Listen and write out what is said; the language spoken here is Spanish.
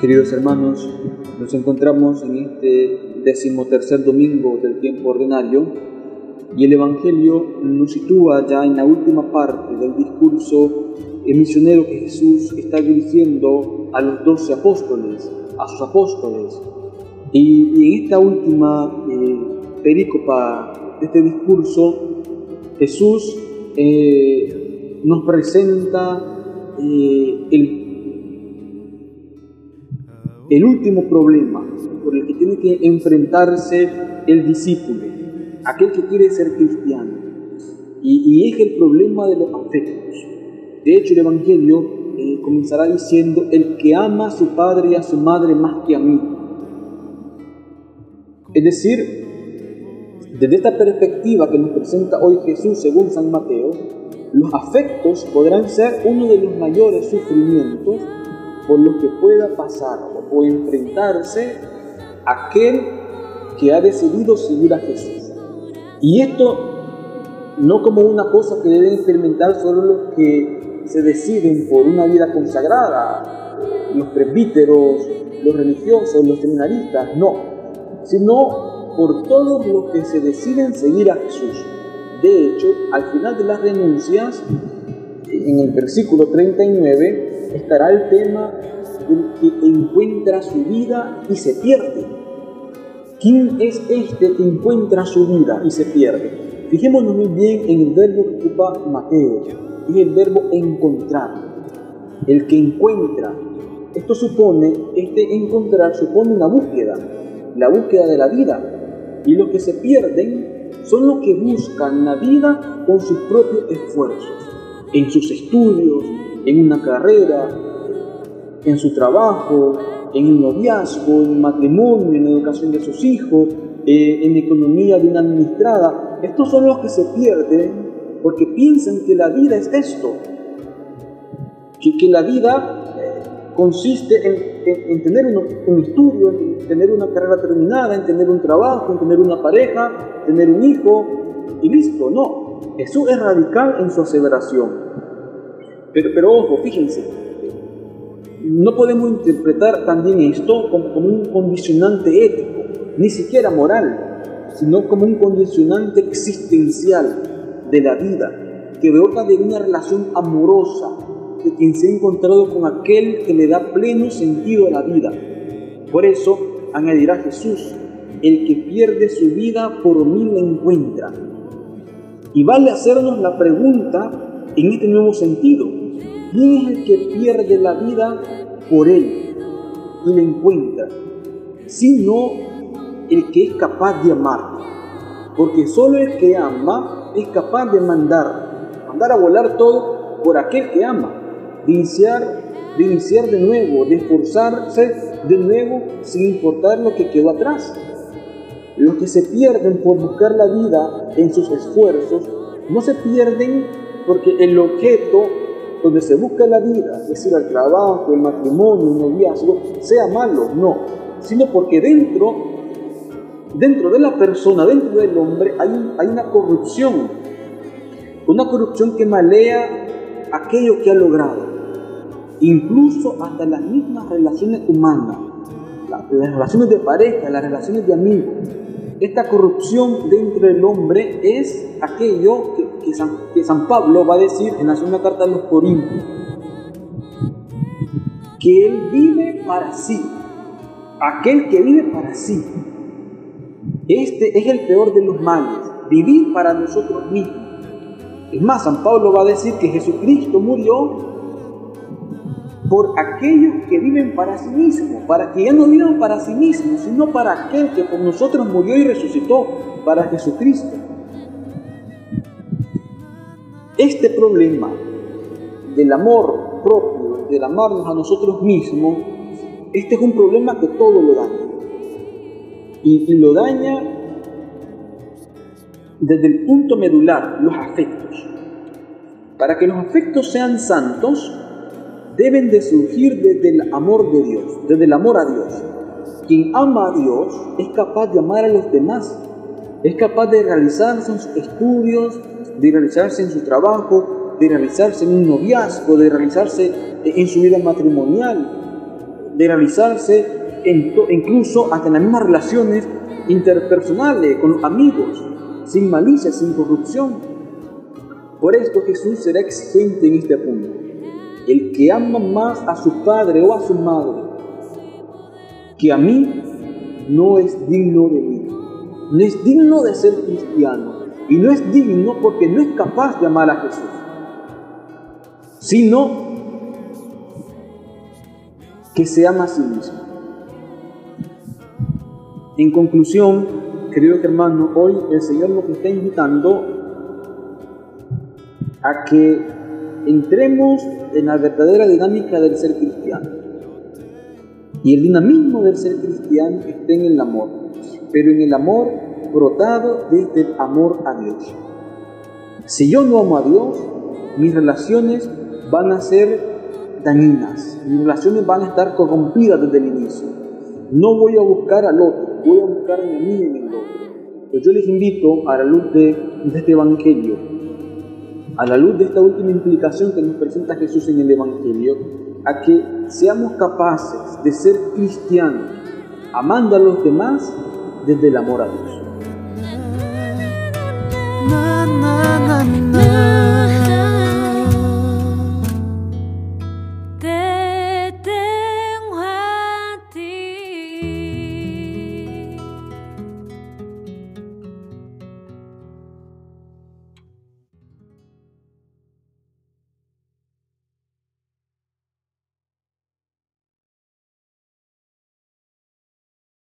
Queridos hermanos, nos encontramos en este decimotercer domingo del tiempo ordinario y el Evangelio nos sitúa ya en la última parte del discurso misionero que Jesús está dirigiendo a los doce apóstoles, a sus apóstoles. Y, en esta última eh, perícopa de este discurso, Jesús eh, nos presenta eh, el el último problema por el que tiene que enfrentarse el discípulo, aquel que quiere ser cristiano, y, es el problema de los afectos. De hecho, el Evangelio eh, comenzará diciendo, el que ama a su padre y a su madre más que a mí. Es decir, desde esta perspectiva que nos presenta hoy Jesús según San Mateo, los afectos podrán ser uno de los mayores sufrimientos por lo que pueda pasar o enfrentarse aquel que ha decidido seguir a Jesús. Y esto no como una cosa que deben experimentar solo los que se deciden por una vida consagrada, los presbíteros, los religiosos, los seminaristas, no, sino por todos los que se deciden seguir a Jesús. De hecho, al final de las renuncias, en el versículo 39, estará el tema del que encuentra su vida y se pierde. ¿Quién es este que encuentra su vida y se pierde? Fijémonos muy bien en el verbo que ocupa Mateo, es el verbo encontrar, el que encuentra. Esto supone, este encontrar supone una búsqueda, la búsqueda de la vida. Y los que se pierden son los que buscan la vida con sus propios esfuerzos, en sus estudios, en una carrera, en su trabajo, en el noviazgo, en matrimonio, en la educación de sus hijos, eh, en economía bien administrada. Estos son los que se pierden porque piensan que la vida es esto, que, que la vida eh, consiste en, tener un, estudio, en tener una carrera terminada, en tener un trabajo, en tener una pareja, tener un hijo y listo. No, eso es radical en su aseveración. Pero, ojo, fíjense, no podemos interpretar también esto como, un condicionante ético, ni siquiera moral, sino como un condicionante existencial de la vida, que brota de una relación amorosa de quien se ha encontrado con aquel que le da pleno sentido a la vida. Por eso añadirá Jesús, el que pierde su vida por mí la encuentra. Y vale hacernos la pregunta en este nuevo sentido. ¿Quién es el que pierde la vida por él y la encuentra? Sino el que es capaz de amar. Porque solo el que ama es capaz de mandar, mandar a volar todo por aquel que ama, de iniciar, de iniciar de nuevo, de esforzarse de nuevo sin importar lo que quedó atrás. Los que se pierden por buscar la vida en sus esfuerzos no se pierden porque el objeto donde se busca la vida, es decir, el trabajo, el matrimonio, el noviazgo, sea malo, no, sino porque dentro, dentro de la persona, dentro del hombre, hay, hay una corrupción, una corrupción que malea aquello que ha logrado, incluso hasta las mismas relaciones humanas, las relaciones de pareja, las relaciones de amigos, esta corrupción dentro del hombre es aquello que, San, Pablo va a decir en la segunda carta de los Corintios, que él vive para sí, aquel que vive para sí. Este es el peor de los males, vivir para nosotros mismos. Es más, San Pablo va a decir que Jesucristo murió por aquellos que viven para sí mismos, para que ya no vivan para sí mismos, sino para aquel que por nosotros murió y resucitó, para Jesucristo. Este problema del amor propio, del amarnos a nosotros mismos, este es un problema que todo lo daña. Y, lo daña desde el punto medular, los afectos. Para que los afectos sean santos, deben de surgir desde el amor de Dios, desde el amor a Dios. Quien ama a Dios es capaz de amar a los demás, es capaz de realizarse en sus estudios, de realizarse en su trabajo, de realizarse en un noviazgo, de realizarse en su vida matrimonial. de realizarse incluso hasta en las mismas relaciones interpersonales con amigos, sin malicia, sin corrupción. Por esto Jesús será exigente en este punto. El que ama más a su padre o a su madre que a mí no es digno de mí. No es digno de ser cristiano. Y no es digno porque no es capaz de amar a Jesús. Sino que se ama a sí mismo. En conclusión, querido hermano, hoy el Señor nos está invitando a que entremos en la verdadera dinámica del ser cristiano. Y el dinamismo del ser cristiano está en el amor, pero en el amor brotado desde el amor a Dios. Si yo no amo a Dios, mis relaciones van a ser dañinas, mis relaciones van a estar corrompidas desde el inicio. No voy a buscar al otro, voy a buscarme a mí en el otro. Pues yo les invito a la luz de, de este Evangelio, a la luz de esta última implicación que nos presenta Jesús en el Evangelio, a que seamos capaces de ser cristianos, amando a los demás desde el amor a Dios.